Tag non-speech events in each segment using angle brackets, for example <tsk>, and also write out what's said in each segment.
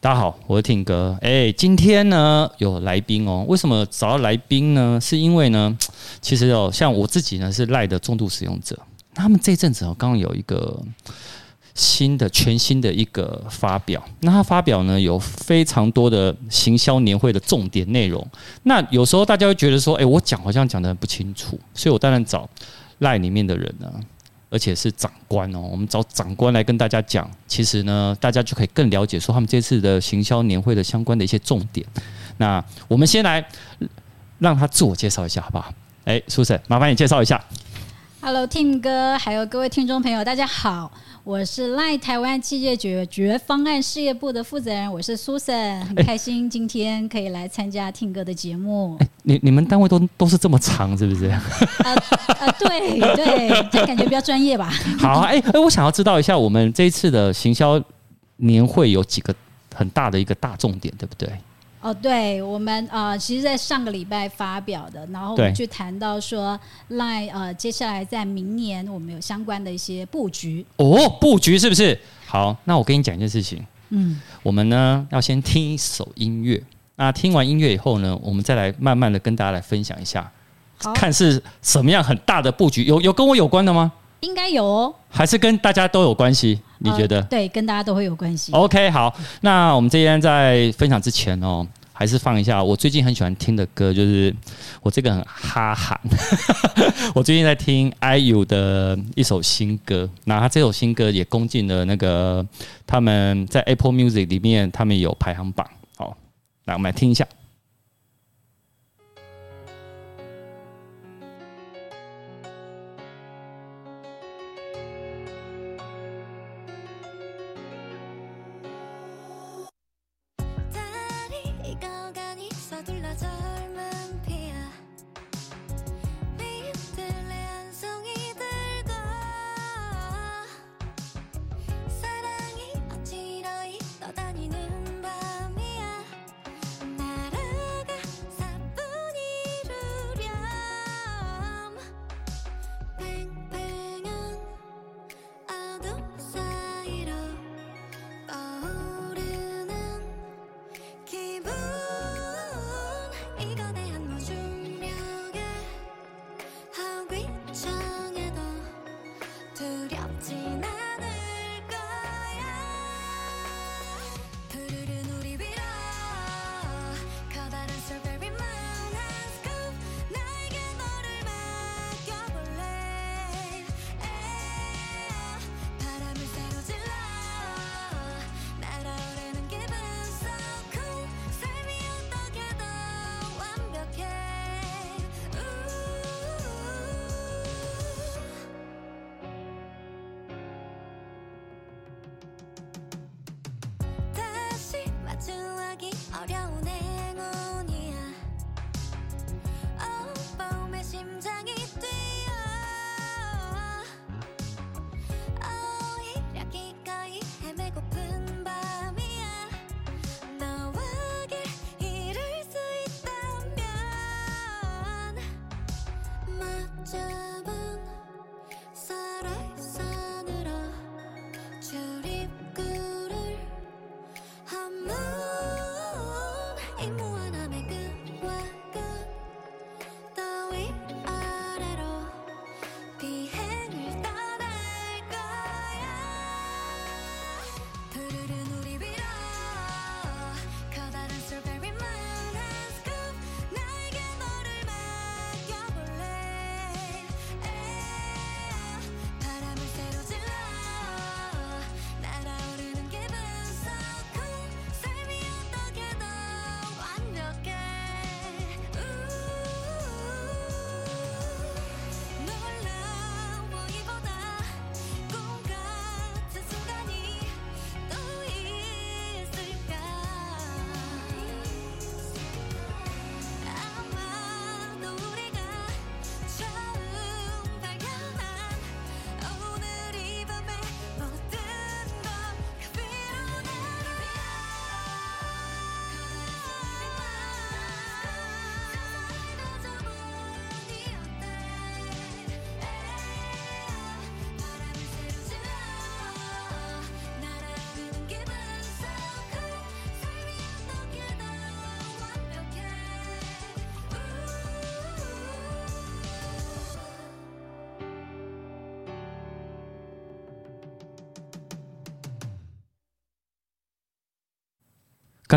大家好，我是挺哥。哎，今天呢有来宾哦。为什么找到来宾呢？是因为呢，<tsk> 其实哦，像我自己呢是赖的重度使用者。他们这阵子哦，刚刚有一个新的、全新的一个发表。那他发表呢有非常多的行销年会的重点内容。那有时候大家会觉得说，哎，我讲好像讲得很不清楚，所以我当然找赖里面的人呢。而且是长官哦，我们找长官来跟大家讲，其实呢，大家就可以更了解说他们这次的行销年会的相关的一些重点。那我们先来让他自我介绍一下，好不好？哎，Susan，麻烦你介绍一下。Hello，Tim 哥，还有各位听众朋友，大家好。我是赖台湾企业解决方案事业部的负责人，我是 Susan，很开心今天可以来参加 Tim 哥的节目。欸、你你们单位都都是这么长，是不是？啊啊，对对，这感觉比较专业吧。<laughs> 好，哎、欸、哎，我想要知道一下，我们这一次的行销年会有几个很大的一个大重点，对不对？哦，对，我们呃，其实，在上个礼拜发表的，然后我们去谈到说，LINE 呃，接下来在明年我们有相关的一些布局。哦，布局是不是？好，那我跟你讲一件事情。嗯，我们呢要先听一首音乐，那听完音乐以后呢，我们再来慢慢的跟大家来分享一下，看是什么样很大的布局，有有跟我有关的吗？应该有哦，还是跟大家都有关系？你觉得？呃，对，跟大家都会有关系。OK，好，那我们这边在分享之前哦，还是放一下我最近很喜欢听的歌，就是我这个很哈韩，<laughs> 我最近在听 IU 的一首新歌，那他这首新歌也攻进了那个他们在 Apple Music 里面，他们有排行榜。好，来我们来听一下。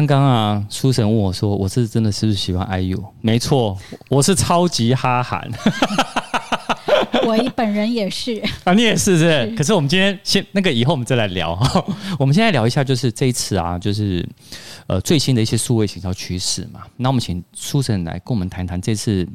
刚刚啊，书神问我说：“我是真的是不是喜欢 IU？” 没错，我是超级哈韩。<laughs> 我本人也是啊，你也是是，是？可是我们今天先那个，以后我们再来聊。<laughs> 我们现在聊一下，就是这一次啊，就是呃最新的一些数位行销趋势嘛。那我们请书神来跟我们谈谈这次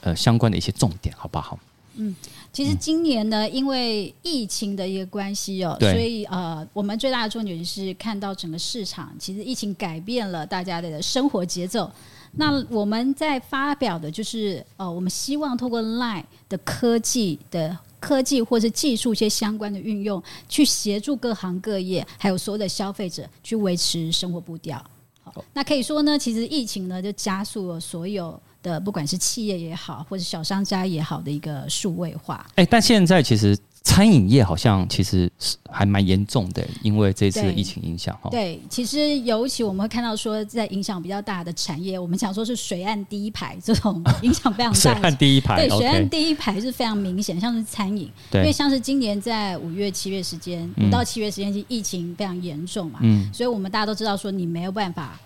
呃相关的一些重点，好不好？嗯。其实今年呢，因为疫情的一个关系哦，所以呃，我们最大的重点是看到整个市场，其实疫情改变了大家的生活节奏。那我们在发表的就是呃，我们希望透过 LINE 的科技的科技或是技术一些相关的运用，去协助各行各业还有所有的消费者去维持生活步调。好，那可以说呢，其实疫情呢就加速了所有。的不管是企业也好，或者小商家也好的一个数位化，哎，但现在其实餐饮业好像其实是还蛮严重的，因为这次疫情影响哈。对，其实尤其我们会看到说，在影响比较大的产业，我们想说是水岸第一排这种 <laughs> 影响非常大。水岸第一排，对，水岸第一排是非常明显，像是餐饮，因为像是今年在五月、七月时间，五到七月时间，其实疫情非常严重嘛，嗯，所以我们大家都知道说，你没有办法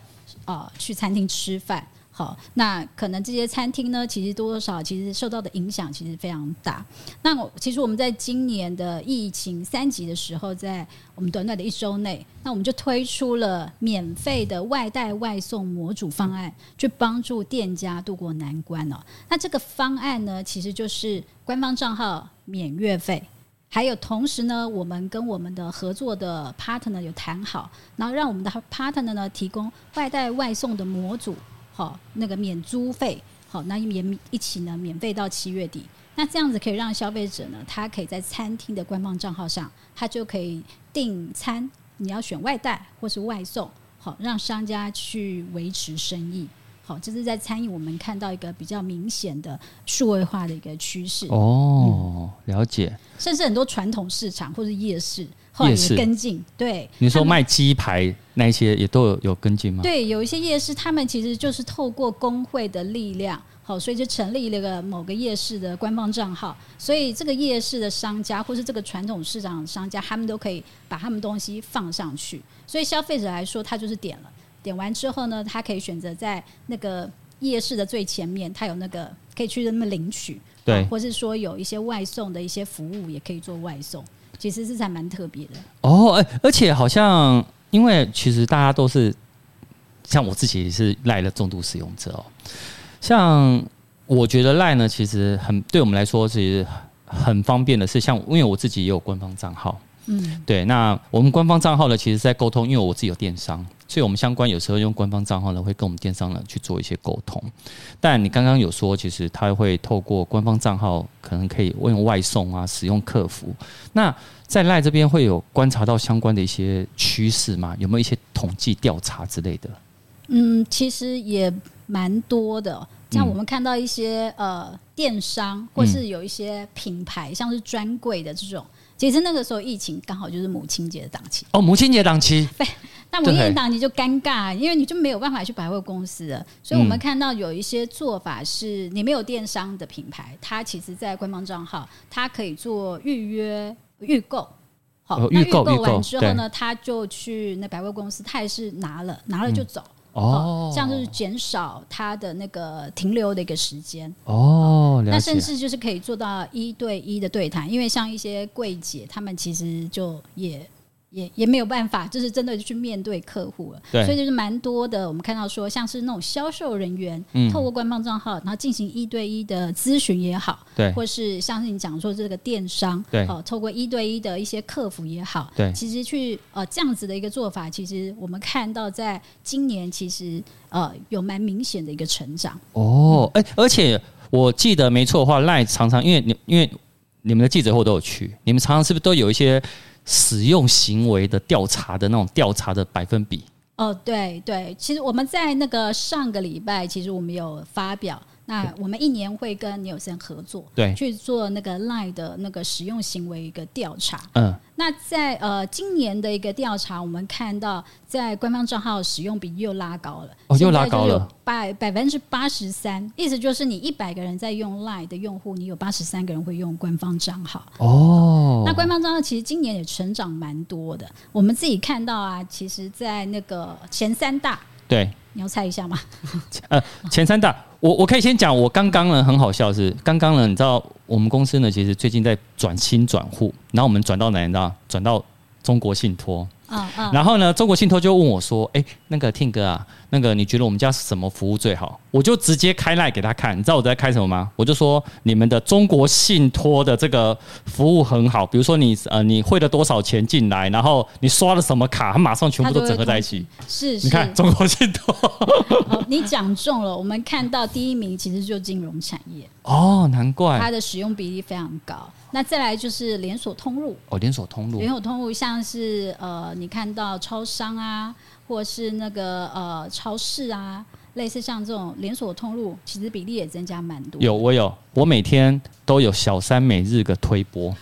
啊、呃、去餐厅吃饭。好，那可能这些餐厅呢，其实多多少其实受到的影响其实非常大。那我其实我们在今年的疫情三级的时候，在我们短短的一周内，那我们就推出了免费的外带外送模组方案，去帮助店家渡过难关哦。那这个方案呢，其实就是官方账号免月费，还有同时呢，我们跟我们的合作的 partner 有谈好，然后让我们的 partner 呢提供外带外送的模组。好，那个免租费，好，那免一起呢，免费到七月底。那这样子可以让消费者呢，他可以在餐厅的官方账号上，他就可以订餐。你要选外带或是外送，好，让商家去维持生意。好，这是在餐饮我们看到一个比较明显的数位化的一个趋势。哦，了解。甚至很多传统市场或是夜市。后来也跟进，对，你说卖鸡排那一些也都有有跟进吗？对，有一些夜市，他们其实就是透过工会的力量，好，所以就成立了个某个夜市的官方账号，所以这个夜市的商家或是这个传统市场的商家，他们都可以把他们东西放上去，所以消费者来说，他就是点了，点完之后呢，他可以选择在那个夜市的最前面，他有那个可以去那么领取，对，或是说有一些外送的一些服务，也可以做外送。其实是还蛮特别的哦，哎而且好像，因为其实大家都是像我自己是赖了重度使用者哦。像我觉得赖呢，其实很对我们来说其实很方便的是，像因为我自己也有官方账号，嗯，对，那我们官方账号呢，其实在沟通，因为我自己有电商。所以，我们相关有时候用官方账号呢，会跟我们电商呢去做一些沟通。但你刚刚有说，其实他会透过官方账号，可能可以用外送啊，使用客服。那在赖这边会有观察到相关的一些趋势吗？有没有一些统计调查之类的？嗯，其实也蛮多的。像我们看到一些呃电商，或是有一些品牌，像是专柜的这种。其实那个时候疫情刚好就是母亲节的档期。哦，母亲节档期。对。那母亲节档期就尴尬，因为你就没有办法去百货公司了。所以我们看到有一些做法是，你没有电商的品牌，它其实在官方账号，它可以做预约预购。好，那预购完之后呢，他就去那百货公司，他也是拿了，拿了就走。哦，这样就是减少他的那个停留的一个时间。哦，那甚至就是可以做到一对一的对谈，因为像一些柜姐，他们其实就也。也也没有办法，就是真的去面对客户了。对，所以就是蛮多的。我们看到说，像是那种销售人员，嗯，透过官方账号，然后进行一对一的咨询也好，对，或是像是你讲说这个电商，对，哦，透过一对一的一些客服也好，对，其实去呃这样子的一个做法，其实我们看到在今年其实呃有蛮明显的一个成长。哦，哎、欸，而且我记得没错的话，LINE 常常因为你因为你们的记者会都有去，你们常常是不是都有一些？使用行为的调查的那种调查的百分比哦，对对，其实我们在那个上个礼拜，其实我们有发表。那我们一年会跟尼尔森合作，对，去做那个 LINE 的那个使用行为一个调查。嗯，那在呃今年的一个调查，我们看到在官方账号使用比又拉高了，哦，又拉高了，百百分之八十三，意思就是你一百个人在用 LINE 的用户，你有八十三个人会用官方账号。哦，那官方账号其实今年也成长蛮多的。我们自己看到啊，其实，在那个前三大。对，你要猜一下吗？<laughs> 呃，前三大，我我可以先讲，我刚刚呢很好笑是，刚刚呢，你知道我们公司呢其实最近在转新转户，然后我们转到哪？你知道？转到中国信托。嗯嗯，然后呢，中国信托就问我说：“哎，那个 Tim 哥啊，那个你觉得我们家什么服务最好？”我就直接开 Line 给他看，你知道我在开什么吗？我就说你们的中国信托的这个服务很好，比如说你呃你汇了多少钱进来，然后你刷了什么卡，它马上全部都整合在一起。是，是，你看中国信托，哦，你讲中了。我们看到第一名其实就是金融产业哦，难怪它的使用比例非常高。那再来就是连锁通路哦，连锁通路，连锁通路像是呃，你看到超商啊，或是那个呃超市啊，类似像这种连锁通路，其实比例也增加蛮多。有我有，我每天都有小三每日的推播。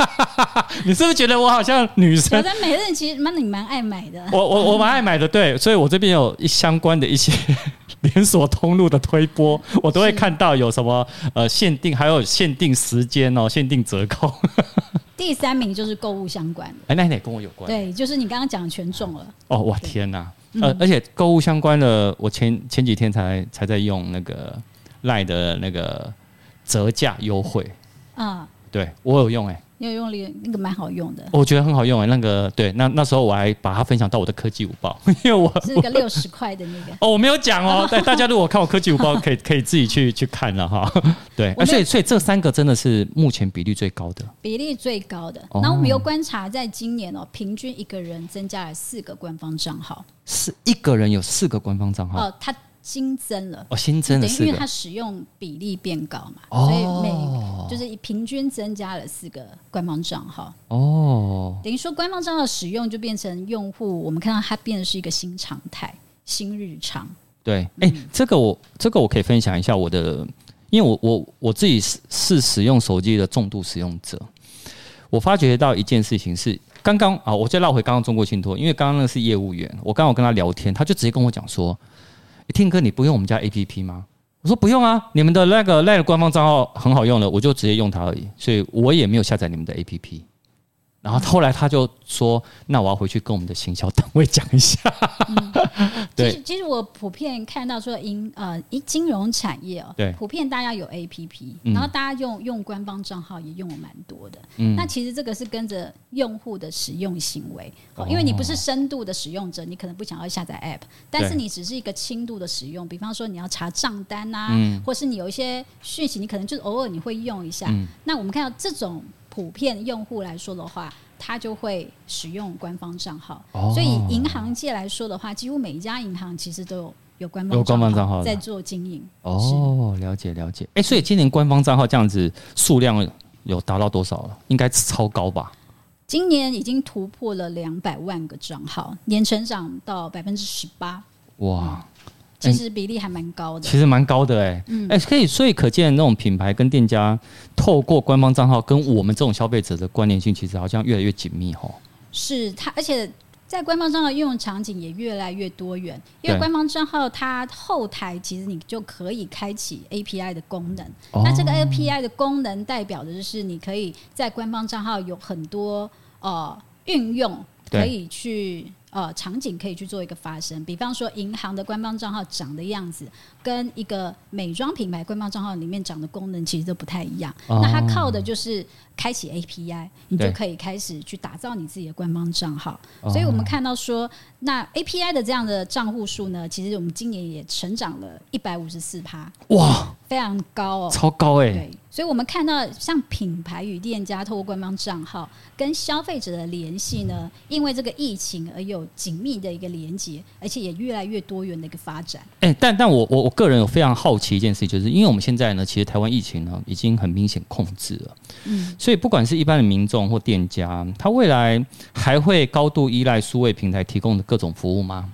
<laughs> 你是不是觉得我好像女生？小三每日其实蛮你蛮爱买的。我我我蛮爱买的，对，所以我这边有一相关的一些。<laughs> 连锁通路的推播，我都会看到有什么呃限定，还有限定时间哦，限定折扣。<laughs> 第三名就是购物相关的，哎，那也跟我有关。对，就是你刚刚讲的全中了。哦，我天哪！呃，而且购物相关的，我前前几天才才在用那个赖的那个折价优惠。啊，对我有用哎。你有用力，那个蛮好用的，我觉得很好用哎。那个对，那那时候我还把它分享到我的科技五报，<laughs> 因为我是个六十块的那个 <laughs> 哦，我没有讲哦。<laughs> 对，大家如果看我科技五报，可以可以自己去去看了哈。对，所以所以这三个真的是目前比例最高的，比例最高的。那我们有观察，在今年哦，平均一个人增加了四个官方账号，是一个人有四个官方账号哦，他。新增了哦，新增了，等于因为它使用比例变高嘛，哦、所以每就是平均增加了四个官方账号哦，等于说官方账号使用就变成用户，我们看到它变的是一个新常态、新日常。对，哎、欸，这个我这个我可以分享一下我的，因为我我我自己是是使用手机的重度使用者，我发觉到一件事情是，刚刚啊，我再绕回刚刚中国信托，因为刚刚那个是业务员，我刚刚跟他聊天，他就直接跟我讲说。Tim 哥，你不用我们家 APP 吗？我说不用啊，你们的那个 LINE 官方账号很好用的，我就直接用它而已，所以我也没有下载你们的 APP。然后后来他就说：“那我要回去跟我们的行销单位讲一下。嗯” <laughs> 对，其实其实我普遍看到说，银呃一金融产业哦，对，普遍大家有 APP，然后大家用用官方账号也用了蛮多的。嗯，那其实这个是跟着用户的使用行为，哦，因为你不是深度的使用者，你可能不想要下载 App，但是你只是一个轻度的使用，比方说你要查账单啊，嗯，或是你有一些讯息，你可能就是偶尔你会用一下。嗯，那我们看到这种。普遍用户来说的话，他就会使用官方账号，哦、所以银行界来说的话，几乎每一家银行其实都有有官方账号在做经营。哦，了解了解。哎、欸，所以今年官方账号这样子数量有达到多少了？应该超高吧？今年已经突破了两百万个账号，年成长到百分之十八。哇！其实比例还蛮高的，其实蛮高的哎，嗯，哎，可以，所以可见那种品牌跟店家透过官方账号跟我们这种消费者的关联性，其实好像越来越紧密哦。是它，而且在官方账号应用场景也越来越多元，因为官方账号它后台其实你就可以开启 API 的功能，那这个 API 的功能代表的就是你可以在官方账号有很多呃运用可以去。呃，场景可以去做一个发生，比方说银行的官方账号长的样子，跟一个美妆品牌官方账号里面长的功能其实都不太一样。哦、那它靠的就是开启 API，你就可以开始去打造你自己的官方账号。所以我们看到说，那 API 的这样的账户数呢，其实我们今年也成长了一百五十四趴，哇，非常高哦，超高哎、欸。对。所以，我们看到像品牌与店家透过官方账号跟消费者的联系呢，因为这个疫情而有紧密的一个连接，而且也越来越多元的一个发展。哎，但但我我我个人有非常好奇一件事情，就是因为我们现在呢，其实台湾疫情呢已经很明显控制了，嗯，所以不管是一般的民众或店家，他未来还会高度依赖数位平台提供的各种服务吗？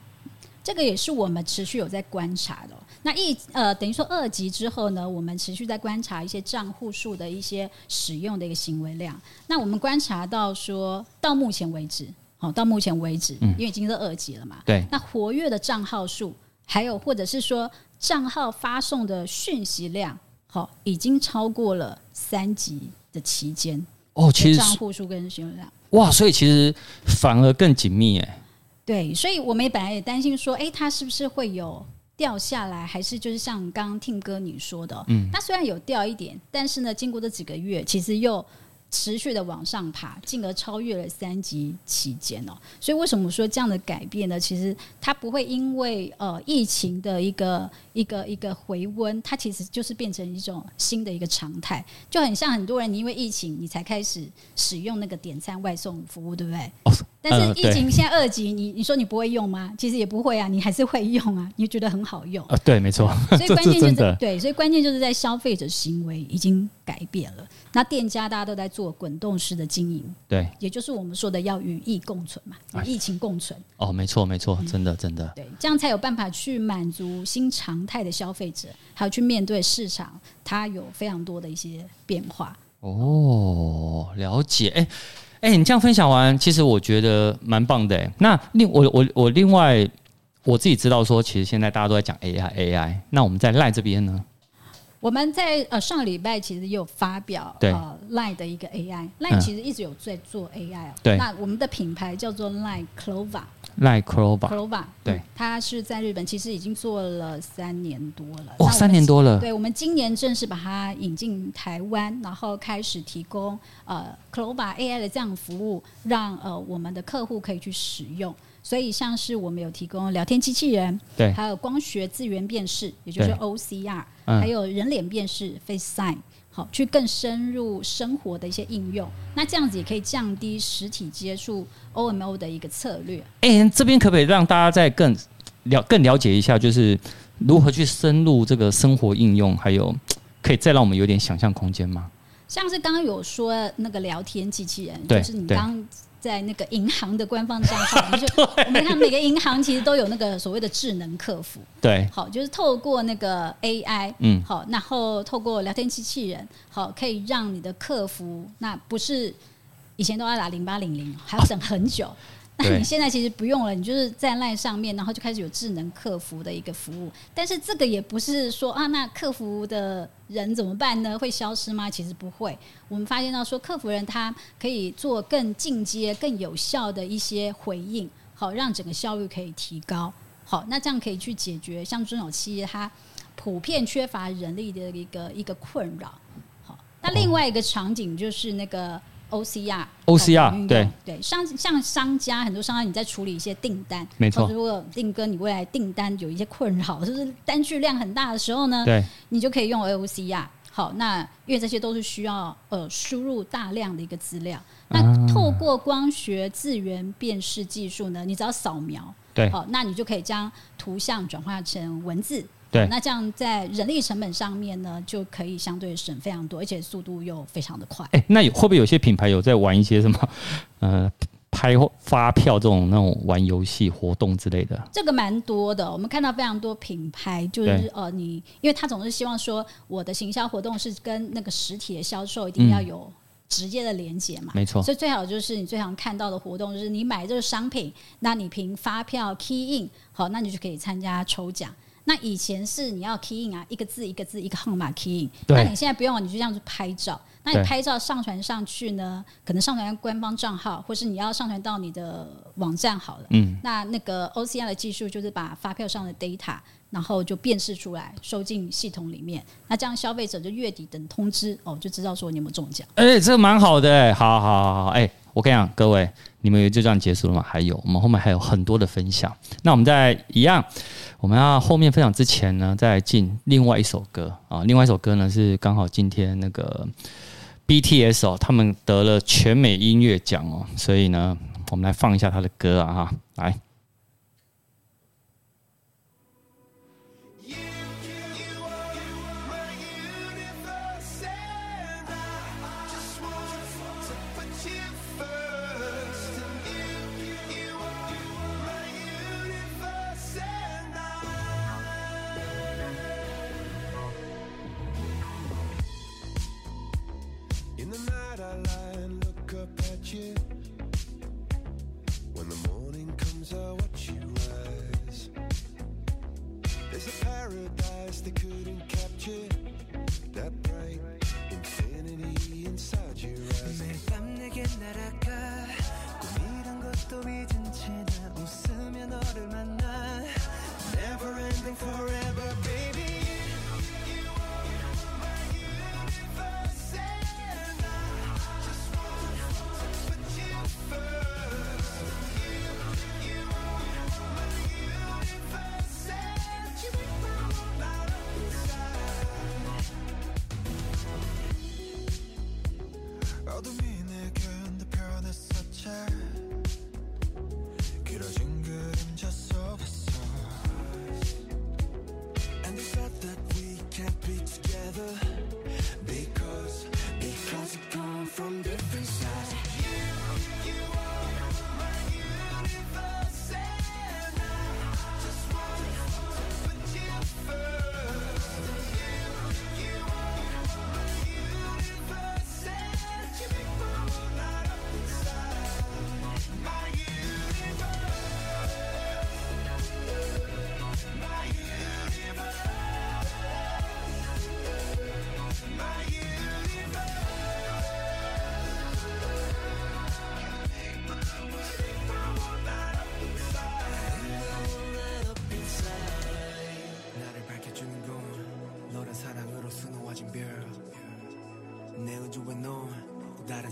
这个也是我们持续有在观察的。那一呃，等于说二级之后呢，我们持续在观察一些账户数的一些使用的一个行为量。那我们观察到说，到目前为止，好，到目前为止，因为已经是二级了嘛，对。那活跃的账号数，还有或者是说账号发送的讯息量，好，已经超过了三级的期间。哦，其实账户数跟讯息量，哇，所以其实反而更紧密哎。对，所以我们也本来也担心说，哎，它是不是会有掉下来，还是就是像刚刚 Tim 哥你说的，嗯，它虽然有掉一点，但是呢，经过这几个月，其实又。持续的往上爬，进而超越了三级期间哦。所以为什么说这样的改变呢？其实它不会因为呃疫情的一个一个一个回温，它其实就是变成一种新的一个常态，就很像很多人你因为疫情你才开始使用那个点餐外送服务，对不对？哦但是疫情现在二级，你你说你不会用吗？其实也不会啊，你还是会用啊，你觉得很好用啊？对，没错。所以 <laughs> 关键就是对，所以关键就是在消费者行为已经改变了。那店家大家都在做滚动式的经营，对，也就是我们说的要与疫共存嘛，与疫情共存。哦，没错，没错，真的，真的。对，这样才有办法去满足新常态的消费者，还有去面对市场，它有非常多的一些变化。哦，了解。哎。哎、欸，你这样分享完，其实我觉得蛮棒的。那另我我我另外我自己知道说，其实现在大家都在讲 AI AI。那我们在 LINE 这边呢？我们在呃上个礼拜其实也有发表对呃 LINE 的一个 AI，LINE 其实一直有在做 AI 哦。对，那我们的品牌叫做 LINE Clover。LINE Clover。Clover。对，他是在日本，其实已经做了三年多了。哦，三年多了。对，我们今年正式把它引进台湾，然后开始提供呃 Clover AI 的这样服务，让呃我们的客户可以去使用。所以像是我们有提供聊天机器人，对，还有光学字元辨识，也就是 OCR，嗯，还有人脸辨识 Face Sign，好，去更深入生活的一些应用。那这样子也可以降低实体接触 OMO 的一个策略。哎、欸，这边可不可以让大家再更了更了解一下，就是如何去深入这个生活应用，还有可以再让我们有点想象空间吗？像是刚刚有说那个聊天机器人，就是你刚。在那个银行的官方账号，<laughs> 就我们看每个银行其实都有那个所谓的智能客服，对，好，就是透过那个 AI，嗯，好，然后透过聊天机器人，好，可以让你的客服，那不是以前都要打零八零零，还要等很久。<laughs> 那你现在其实不用了，你就是在 LINE 上面，然后就开始有智能客服的一个服务。但是这个也不是说啊，那客服的人怎么办呢？会消失吗？其实不会。我们发现到说，客服人他可以做更进阶、更有效的一些回应，好，让整个效率可以提高。好，那这样可以去解决像中小企业它普遍缺乏人力的一个一个困扰。好，那另外一个场景就是那个。OCR，OCR，对对，商像商家很多商家你在处理一些订单，没错。如果定哥你未来订单有一些困扰，<laughs> 就是单据量很大的时候呢，对，你就可以用 OCR。好，那因为这些都是需要呃输入大量的一个资料，那透过光学字源辨识技术呢，你只要扫描，对，好，那你就可以将图像转化成文字。对，那这样在人力成本上面呢，就可以相对省非常多，而且速度又非常的快。哎、欸，那有会不会有些品牌有在玩一些什么，呃，拍发票这种那种玩游戏活动之类的？这个蛮多的，我们看到非常多品牌，就是呃，你因为他总是希望说，我的行销活动是跟那个实体的销售一定要有直接的连接嘛，没错。所以最好就是你最常看到的活动，就是你买这个商品，那你凭发票 key in，好，那你就可以参加抽奖。那以前是你要 key in 啊，一个字一个字一个号码 key in。那你现在不用，你就这样子拍照。那你拍照上传上去呢，可能上传官方账号，或是你要上传到你的网站好了。嗯。那那个 OCR 的技术就是把发票上的 data，然后就辨识出来，收进系统里面。那这样消费者就月底等通知哦，就知道说你有没有中奖。哎、欸，这个蛮好的哎，好好好好哎。我跟你讲，各位，你们就这样结束了吗？还有，我们后面还有很多的分享。那我们在一样，我们要后面分享之前呢，再进另外一首歌啊。另外一首歌呢，是刚好今天那个 BTS 哦，他们得了全美音乐奖哦，所以呢，我们来放一下他的歌啊哈，来。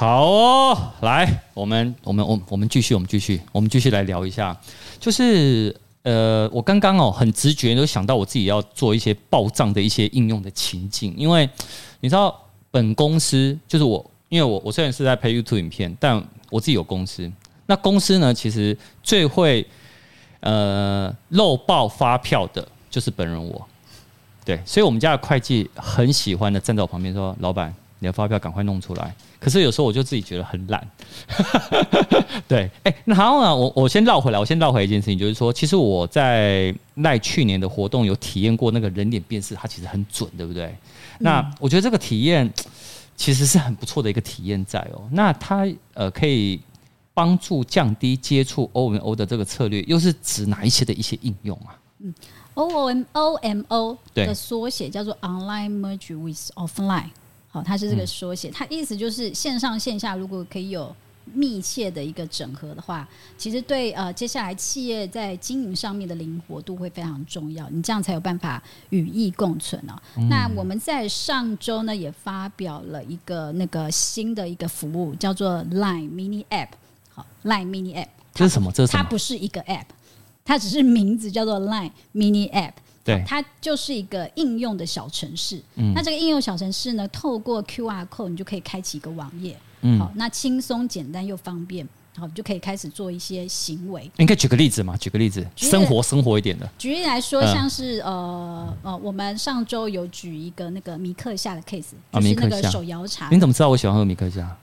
好哦，来，我们我们我我们继续，我们继续，我们继续来聊一下，就是呃，我刚刚哦很直觉就想到我自己要做一些报账的一些应用的情境，因为你知道本公司就是我，因为我我虽然是在拍 YouTube 影片，但我自己有公司，那公司呢其实最会呃漏报发票的就是本人我，对，所以我们家的会计很喜欢的站在我旁边说，老板，你的发票赶快弄出来。可是有时候我就自己觉得很懒，<laughs> 对，哎，然后呢，我我先绕回来，我先绕回来一件事情，就是说，其实我在赖去年的活动有体验过那个人脸辨识，它其实很准，对不对？那我觉得这个体验其实是很不错的一个体验在哦。那它呃可以帮助降低接触 OMO 的这个策略，又是指哪一些的一些应用啊？嗯，OMO 的缩写叫做 Online Merge with Offline。好，它是这个缩写，它意思就是线上线下如果可以有密切的一个整合的话，其实对呃接下来企业在经营上面的灵活度会非常重要，你这样才有办法与疫共存哦。嗯、那我们在上周呢也发表了一个那个新的一个服务，叫做 Line Mini App。好，Line Mini App，这是什么？这是？它不是一个 App，它只是名字叫做 Line Mini App。对，它就是一个应用的小城市。嗯，那这个应用小城市呢，透过 QR code，你就可以开启一个网页。嗯，好，那轻松简单又方便，好，你就可以开始做一些行为。你可以举个例子嘛？举个例子，生活生活一点的。举例来说，像是呃呃，我们上周有举一个那个米克夏的 case，就是那个手摇茶。你怎么知道我喜欢喝米克夏？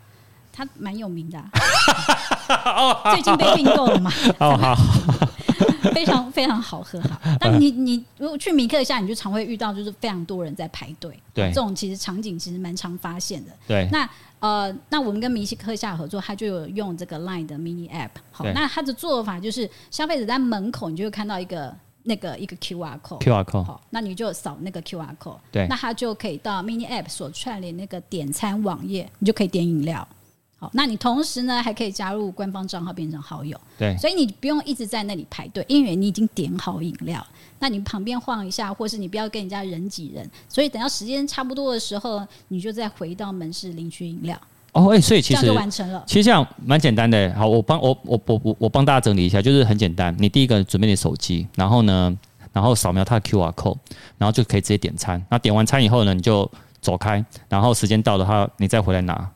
它蛮有名的，<laughs> 最近被并购了嘛？哦好。<laughs> 非常非常好喝哈，但你你如果去米克夏，你就常会遇到就是非常多人在排队，对，这种其实场景其实蛮常发现的。对，那呃，那我们跟迷客夏合作，他就有用这个 Line 的 Mini App。好，那他的做法就是消费者在门口，你就会看到一个那个一个 QR code，QR code，好，那你就扫那个 QR code，对，那他就可以到 Mini App 所串联那个点餐网页，你就可以点饮料。好，那你同时呢还可以加入官方账号变成好友，对，所以你不用一直在那里排队，因为你已经点好饮料，那你旁边晃一下，或是你不要跟人家人挤人，所以等到时间差不多的时候，你就再回到门市领取饮料。哦，哎、欸，所以其实这样就完成了。其实这样蛮简单的。好，我帮我我我我我帮大家整理一下，就是很简单。你第一个准备你的手机，然后呢，然后扫描它的 QR code，然后就可以直接点餐。那点完餐以后呢，你就走开，然后时间到的话，你再回来拿。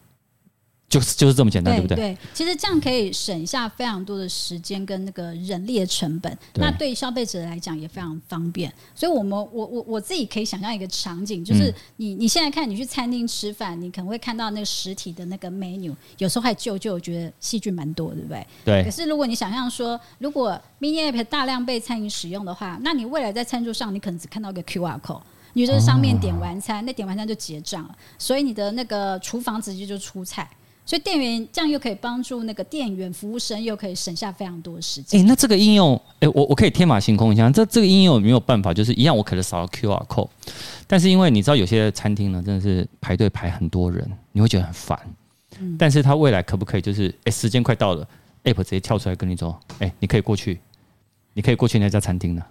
就是就是这么简单，对，对不对？对，其实这样可以省下非常多的时间跟那个人力的成本，对那对消费者来讲也非常方便。所以，我们我我我自己可以想象一个场景，就是你你现在看你去餐厅吃饭，你可能会看到那个实体的那个 menu，有时候还旧旧，觉得细菌蛮多，对不对？对。可是如果你想象说，如果 mini app 大量被餐饮使用的话，那你未来在餐桌上，你可能只看到一个 QR code，你就是上面点完餐，哦、那点完餐就结账了，所以你的那个厨房直接就出菜。所以店员这样又可以帮助那个店员服务生，又可以省下非常多的时间。哎、欸，那这个应用，哎、欸，我我可以天马行空一下，这这个应用有没有办法？就是一样，我可能扫到 QR code，但是因为你知道有些餐厅呢，真的是排队排很多人，你会觉得很烦。嗯，但是它未来可不可以就是，哎、欸，时间快到了，App 直接跳出来跟你说，哎、欸，你可以过去，你可以过去那家餐厅呢？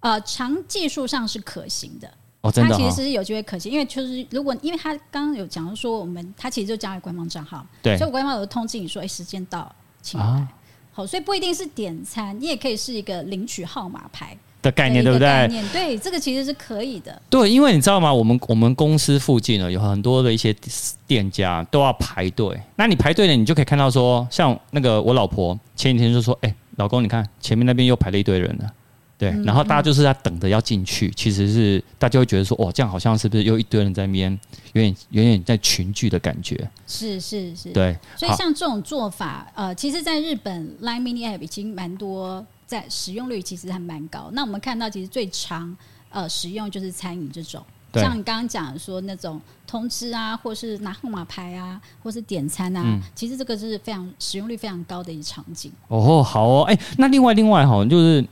呃，长技术上是可行的。哦，真的、哦，它其实是有机会可行，因为就是如果，因为他刚刚有讲说，我们他其实就加了官方账号，对，所以我官方有通知你说，哎，时间到，请来。啊、好，所以不一定是点餐，你也可以是一个领取号码牌的概念，对不对？概念对，这个其实是可以的。对，因为你知道吗？我们我们公司附近呢，有很多的一些店家都要排队，那你排队呢，你就可以看到说，像那个我老婆前几天就说，哎，老公，你看前面那边又排了一堆人了。对，然后大家就是在等着要进去，其实是大家会觉得说，哦，这样好像是不是又一堆人在那边，有点有点在群聚的感觉。是是是，对。所以像这种做法，呃，其实在日本 Line Mini App 已经蛮多，在使用率其实还蛮高。那我们看到，其实最常呃使用就是餐饮这种，像你刚刚讲说那种通知啊，或是拿号码牌啊，或是点餐啊，嗯、其实这个是非常使用率非常高的一个场景。哦，好哦，哎，那另外另外哈，就是。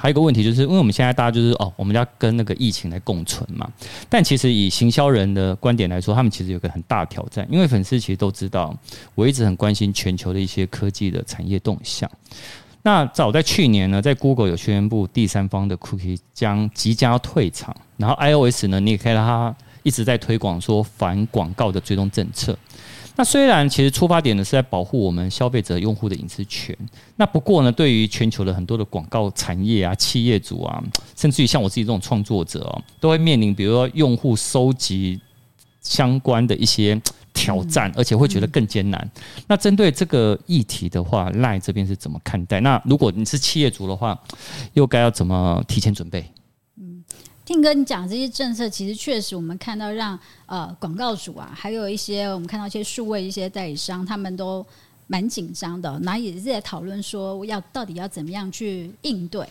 还有一个问题，就是因为我们现在大家就是哦，我们要跟那个疫情来共存嘛。但其实以行销人的观点来说，他们其实有个很大挑战，因为粉丝其实都知道，我一直很关心全球的一些科技的产业动向。那早在去年呢，在 Google 有宣布第三方的 Cookie 将即将退场，然后 iOS 呢，你也可以让它一直在推广说反广告的追踪政策。那虽然其实出发点呢是在保护我们消费者用户的隐私权，那不过呢，对于全球的很多的广告产业啊、企业主啊，甚至于像我自己这种创作者哦，都会面临比如说用户收集相关的一些挑战，而且会觉得更艰难。那针对这个议题的话，LINE 这边是怎么看待？那如果你是企业主的话，又该要怎么提前准备？Tim 哥，你讲这些政策，其实确实我们看到让呃广告主啊，还有一些我们看到一些数位一些代理商，他们都蛮紧张的，那也是在讨论说要到底要怎么样去应对。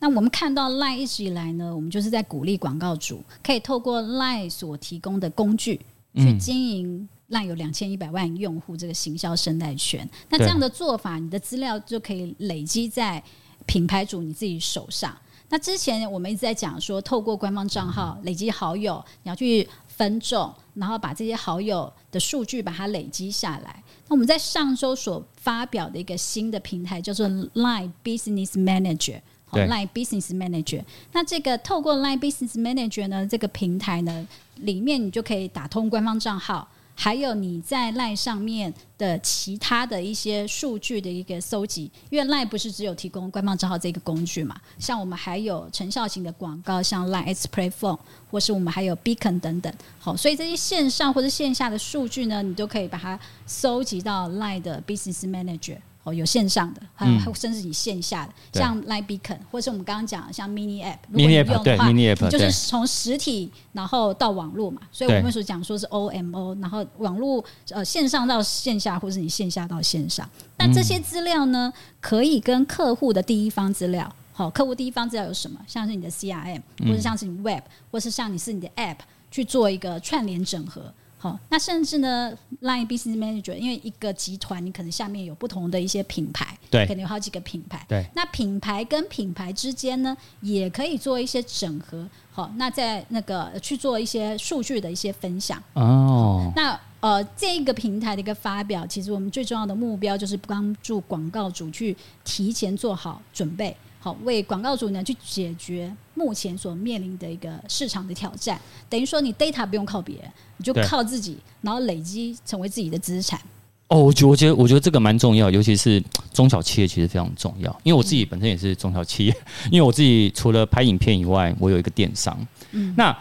那我们看到 LINE 一直以来呢，我们就是在鼓励广告主可以透过 LINE 所提供的工具去经营 LINE 有两千一百万用户这个行销生态圈。那这样的做法，你的资料就可以累积在品牌主你自己手上。那之前我们一直在讲说，透过官方账号累积好友，你要去分众，然后把这些好友的数据把它累积下来。那我们在上周所发表的一个新的平台叫做 Line Business Manager，好，Line Business Manager。那这个透过 Line Business Manager 呢，这个平台呢，里面你就可以打通官方账号。还有你在 LINE 上面的其他的一些数据的一个搜集，因为 LINE 不是只有提供官方账号这个工具嘛，像我们还有成效型的广告，像 LINE X Play Phone，或是我们还有 Beacon 等等。好，所以这些线上或者线下的数据呢，你都可以把它搜集到 LINE 的 Business Manager。哦，有线上的，还有甚至你线下的，嗯、像 Line Beacon，或者是我们刚刚讲的像 Mini App，如果你用的话，对，Mini App，就是从实体然后到网络嘛，所以我们所讲说是 OMO，然后网络呃线上到线下，或是你线下到线上，那这些资料呢，可以跟客户的第一方资料，好，客户第一方资料有什么？像是你的 CRM，或者像是你 Web，或是像你是你的 App 去做一个串联整合。好，那甚至呢，Line Business Manager，因为一个集团，你可能下面有不同的一些品牌，对，可能有好几个品牌，对。那品牌跟品牌之间呢，也可以做一些整合。好，那在那个去做一些数据的一些分享。哦。那呃，这一个平台的一个发表，其实我们最重要的目标就是帮助广告主去提前做好准备。好，为广告主呢去解决目前所面临的一个市场的挑战，等于说你 data 不用靠别人，你就靠自己，然后累积成为自己的资产。哦，我觉我觉得我觉得这个蛮重要，尤其是中小企业其实非常重要，因为我自己本身也是中小企业，因为我自己除了拍影片以外，我有一个电商。嗯，那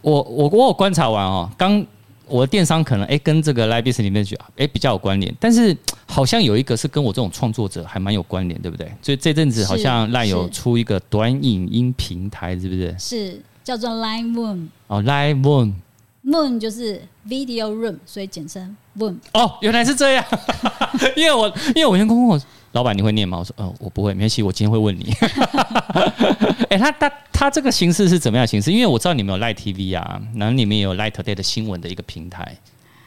我我我有观察完哦，刚。我的电商可能哎跟这个 live Business 里面去哎比较有关联，但是 <tsk> 好像有一个是跟我这种创作者还蛮有关联，对不对？所以这阵子好像 Line 有出一个短影音平台，是不是？是叫做 Line Moon 哦，Line Moon Moon 就是 Video Room，所以简称 Moon。哦，原来是这样，<laughs> 因为我因为我先问我老板你会念吗？我说呃我不会，没关系，我今天会问你。<laughs> 哎，他他。它这个形式是怎么样的形式？因为我知道你们有 Light TV 啊，然后你们也有 Light Today 的新闻的一个平台。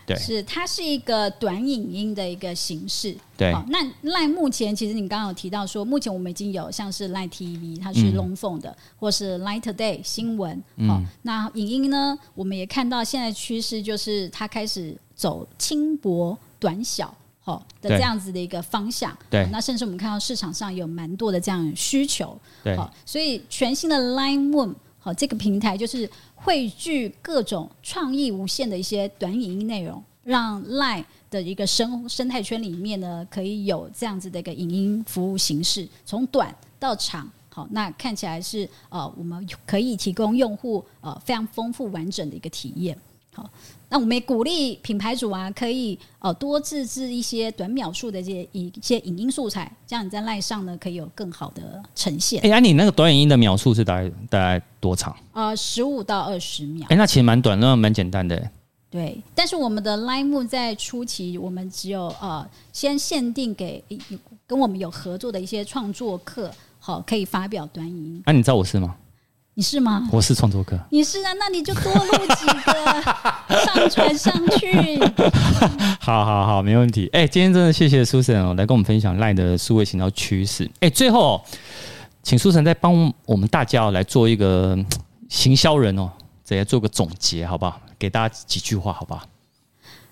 对，是它是一个短影音的一个形式。对，好，那 LINE 目前其实你刚刚有提到说，目前我们已经有像是 Light TV，它是 long form 的，嗯、或是 Light Today 新闻。好、嗯，那影音呢，我们也看到现在趋势就是它开始走轻薄短小。哦的这样子的一个方向，对，哦、那甚至我们看到市场上有蛮多的这样需求，对、哦，所以全新的 Line Room 好、哦、这个平台就是汇聚各种创意无限的一些短影音内容，让 Line 的一个生生态圈里面呢，可以有这样子的一个影音服务形式，从短到长，好、哦，那看起来是呃，我们可以提供用户呃非常丰富完整的一个体验。好，那我们也鼓励品牌主啊，可以呃多自制一些短秒数的这些一些影音素材，这样你在赖上呢可以有更好的呈现。哎、欸，啊，你那个短影音的秒数是大概大概多长？呃，十五到二十秒。哎、欸，那其实蛮短，那蛮简单的。对，但是我们的 Line 在初期，我们只有呃先限定给跟我们有合作的一些创作课，好可以发表短影音。啊，你知道我是吗？你是吗？我是创作客。你是啊？那你就多录几个 <laughs> 上传上去。好好好，没问题。哎、欸，今天真的谢谢 Susan 哦，来跟我们分享 LINE 的数位行销趋势。哎、欸，最后请 Susan 再帮我们大家来做一个行销人哦，再来做个总结，好不好？给大家几句话，好不好？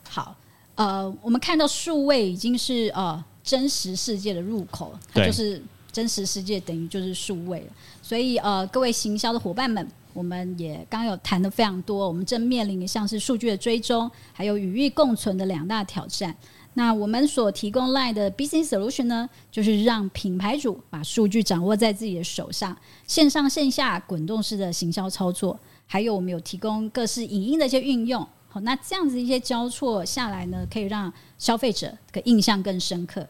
好，呃，我们看到数位已经是呃真实世界的入口，它就是。真实世界等于就是数位了，所以呃，各位行销的伙伴们，我们也刚有谈的非常多，我们正面临像是数据的追踪，还有与域共存的两大挑战。那我们所提供 LINE 的 Business Solution 呢，就是让品牌主把数据掌握在自己的手上，线上线下滚动式的行销操作，还有我们有提供各式影音的一些运用。好，那这样子一些交错下来呢，可以让消费者的印象更深刻。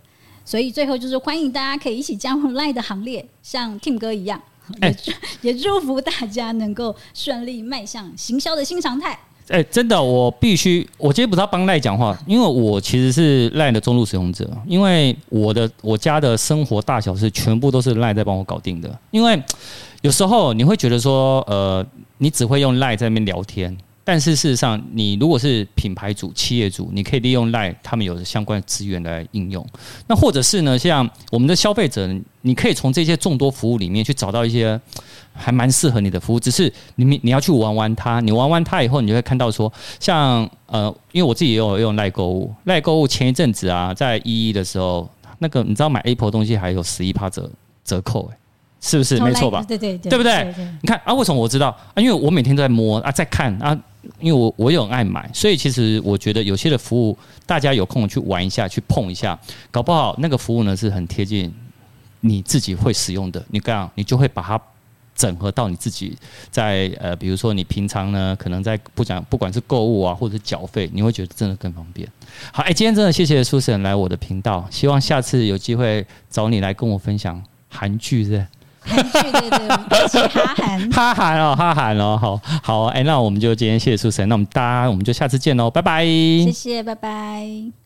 所以最后就是欢迎大家可以一起加入 LINE 的行列，像 Tim 哥一样，也 <laughs> 也祝福大家能够顺利迈向行销的新常态。哎，真的，我必须，我今天不是要帮 LINE 讲话，因为我其实是 LINE 的中路使用者，因为我的我家的生活大小事全部都是 LINE 在帮我搞定的。因为有时候你会觉得说，呃，你只会用 LINE 在那边聊天。但是事实上，你如果是品牌主、企业主，你可以利用 LINE 他们有的相关资源来应用。那或者是呢，像我们的消费者，你可以从这些众多服务里面去找到一些还蛮适合你的服务。只是你你要去玩玩它，你玩玩它以后，你就会看到说，像呃，因为我自己也有用 LINE 购物，LINE 购物前一阵子啊，在一一的时候，那个你知道买 Apple 东西还有十一趴折折扣哎。是不是没错吧？对对对，对不对？对对对，你看啊，为什么我知道啊？因为我每天都在摸啊，在看啊，因为我我也很爱买，所以其实我觉得有些的服务，大家有空去玩一下，去碰一下，搞不好那个服务呢是很贴近你自己会使用的。你这样，你就会把它整合到你自己在呃，比如说你平常呢，可能在不讲，不管是购物啊，或者是缴费，你会觉得真的更方便。好，哎，今天真的谢谢苏神来我的频道，希望下次有机会找你来跟我分享韩剧，是是？韩剧对对，一起哈韩，哈韩哦，哈韩哦，好好，哎，那我们就今天谢谢苏神那我们大家我们就下次见喽，拜拜，谢谢，拜拜。